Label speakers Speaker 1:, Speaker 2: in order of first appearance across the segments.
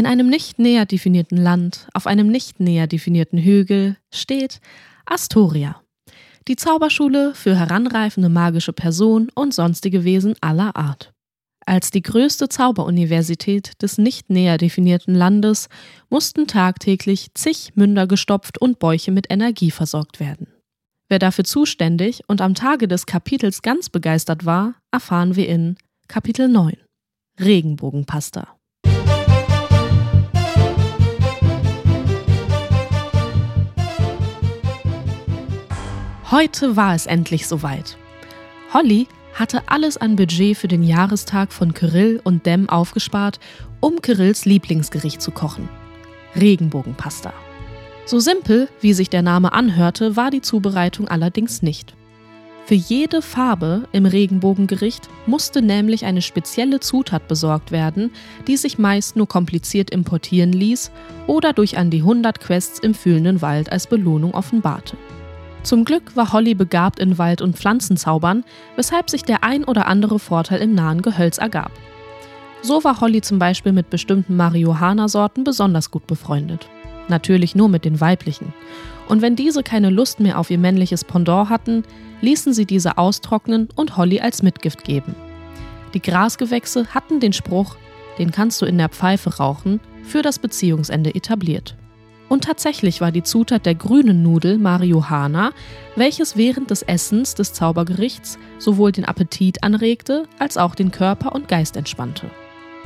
Speaker 1: In einem nicht näher definierten Land, auf einem nicht näher definierten Hügel, steht Astoria, die Zauberschule für heranreifende magische Personen und sonstige Wesen aller Art. Als die größte Zauberuniversität des nicht näher definierten Landes mussten tagtäglich zig Münder gestopft und Bäuche mit Energie versorgt werden. Wer dafür zuständig und am Tage des Kapitels ganz begeistert war, erfahren wir in Kapitel 9 Regenbogenpasta. Heute war es endlich soweit. Holly hatte alles an Budget für den Jahrestag von Kirill und Dem aufgespart, um Kirills Lieblingsgericht zu kochen. Regenbogenpasta. So simpel, wie sich der Name anhörte, war die Zubereitung allerdings nicht. Für jede Farbe im Regenbogengericht musste nämlich eine spezielle Zutat besorgt werden, die sich meist nur kompliziert importieren ließ oder durch an die 100 Quests im fühlenden Wald als Belohnung offenbarte. Zum Glück war Holly begabt in Wald- und Pflanzenzaubern, weshalb sich der ein oder andere Vorteil im nahen Gehölz ergab. So war Holly zum Beispiel mit bestimmten Marihuana-Sorten besonders gut befreundet. Natürlich nur mit den weiblichen. Und wenn diese keine Lust mehr auf ihr männliches Pendant hatten, ließen sie diese austrocknen und Holly als Mitgift geben. Die Grasgewächse hatten den Spruch, den kannst du in der Pfeife rauchen, für das Beziehungsende etabliert. Und tatsächlich war die Zutat der grünen Nudel Marihuana, welches während des Essens des Zaubergerichts sowohl den Appetit anregte, als auch den Körper und Geist entspannte.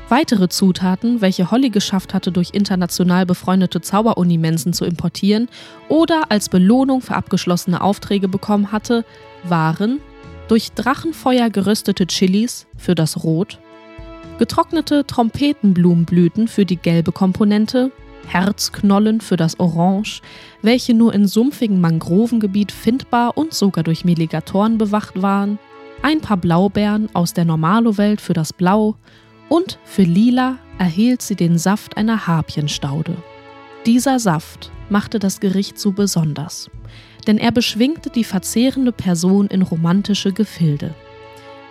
Speaker 1: Weitere Zutaten, welche Holly geschafft hatte, durch international befreundete Zauberunimensen zu importieren oder als Belohnung für abgeschlossene Aufträge bekommen hatte, waren durch Drachenfeuer geröstete Chilis für das Rot, getrocknete Trompetenblumenblüten für die gelbe Komponente, Herzknollen für das Orange, welche nur in sumpfigen Mangrovengebiet findbar und sogar durch Meligatoren bewacht waren, ein paar Blaubeeren aus der Normalo-Welt für das Blau und für Lila erhielt sie den Saft einer Harpienstaude. Dieser Saft machte das Gericht so besonders, denn er beschwingte die verzehrende Person in romantische Gefilde.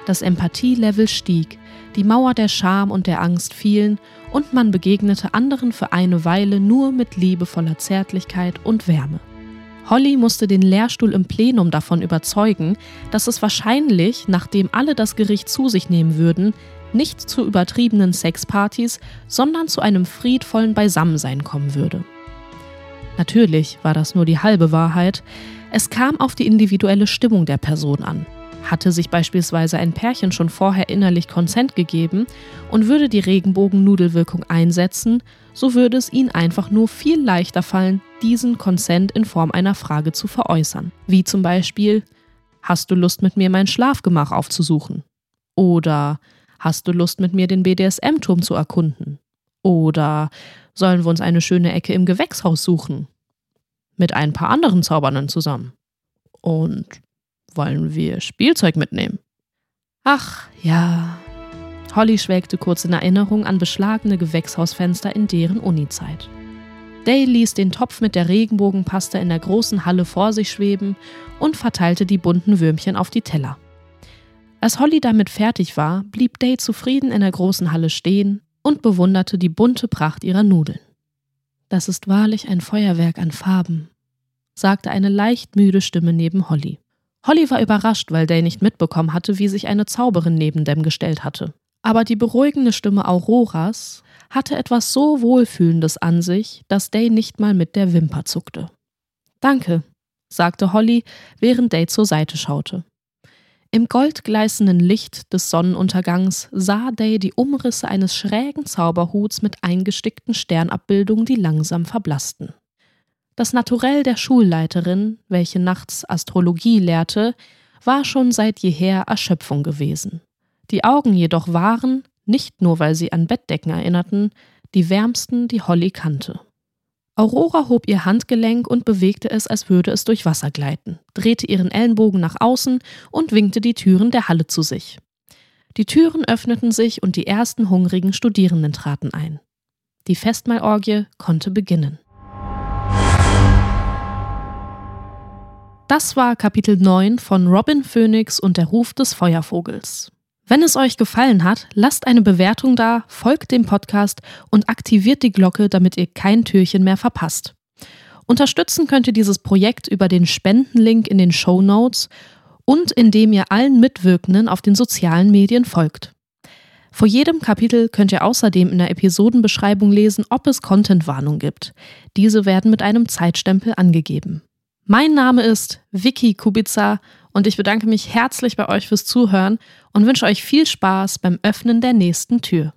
Speaker 1: Das Empathielevel stieg, die Mauer der Scham und der Angst fielen und man begegnete anderen für eine Weile nur mit liebevoller Zärtlichkeit und Wärme. Holly musste den Lehrstuhl im Plenum davon überzeugen, dass es wahrscheinlich, nachdem alle das Gericht zu sich nehmen würden, nicht zu übertriebenen Sexpartys, sondern zu einem friedvollen Beisammensein kommen würde. Natürlich war das nur die halbe Wahrheit, es kam auf die individuelle Stimmung der Person an. Hatte sich beispielsweise ein Pärchen schon vorher innerlich Konsent gegeben und würde die Regenbogennudelwirkung einsetzen, so würde es ihnen einfach nur viel leichter fallen, diesen Konsent in Form einer Frage zu veräußern. Wie zum Beispiel: Hast du Lust, mit mir mein Schlafgemach aufzusuchen? Oder Hast du Lust, mit mir den BDSM-Turm zu erkunden? Oder sollen wir uns eine schöne Ecke im Gewächshaus suchen? Mit ein paar anderen Zaubernden zusammen. Und wollen wir Spielzeug mitnehmen? Ach ja. Holly schwelgte kurz in Erinnerung an beschlagene Gewächshausfenster in deren Unizeit. Day ließ den Topf mit der Regenbogenpaste in der großen Halle vor sich schweben und verteilte die bunten Würmchen auf die Teller. Als Holly damit fertig war, blieb Day zufrieden in der großen Halle stehen und bewunderte die bunte Pracht ihrer Nudeln. Das ist wahrlich ein Feuerwerk an Farben, sagte eine leicht müde Stimme neben Holly. Holly war überrascht, weil Day nicht mitbekommen hatte, wie sich eine Zauberin neben dem gestellt hatte. Aber die beruhigende Stimme Auroras hatte etwas so Wohlfühlendes an sich, dass Day nicht mal mit der Wimper zuckte. Danke, sagte Holly, während Day zur Seite schaute. Im goldgleißenden Licht des Sonnenuntergangs sah Day die Umrisse eines schrägen Zauberhuts mit eingestickten Sternabbildungen, die langsam verblassten. Das Naturell der Schulleiterin, welche nachts Astrologie lehrte, war schon seit jeher Erschöpfung gewesen. Die Augen jedoch waren, nicht nur weil sie an Bettdecken erinnerten, die wärmsten, die Holly kannte. Aurora hob ihr Handgelenk und bewegte es, als würde es durch Wasser gleiten, drehte ihren Ellenbogen nach außen und winkte die Türen der Halle zu sich. Die Türen öffneten sich und die ersten hungrigen Studierenden traten ein. Die Festmahlorgie konnte beginnen. Das war Kapitel 9 von Robin Phoenix und der Ruf des Feuervogels. Wenn es euch gefallen hat, lasst eine Bewertung da, folgt dem Podcast und aktiviert die Glocke, damit ihr kein Türchen mehr verpasst. Unterstützen könnt ihr dieses Projekt über den Spendenlink in den Show Notes und indem ihr allen Mitwirkenden auf den sozialen Medien folgt. Vor jedem Kapitel könnt ihr außerdem in der Episodenbeschreibung lesen, ob es Contentwarnung gibt. Diese werden mit einem Zeitstempel angegeben. Mein Name ist Vicky Kubica und ich bedanke mich herzlich bei euch fürs Zuhören und wünsche euch viel Spaß beim Öffnen der nächsten Tür.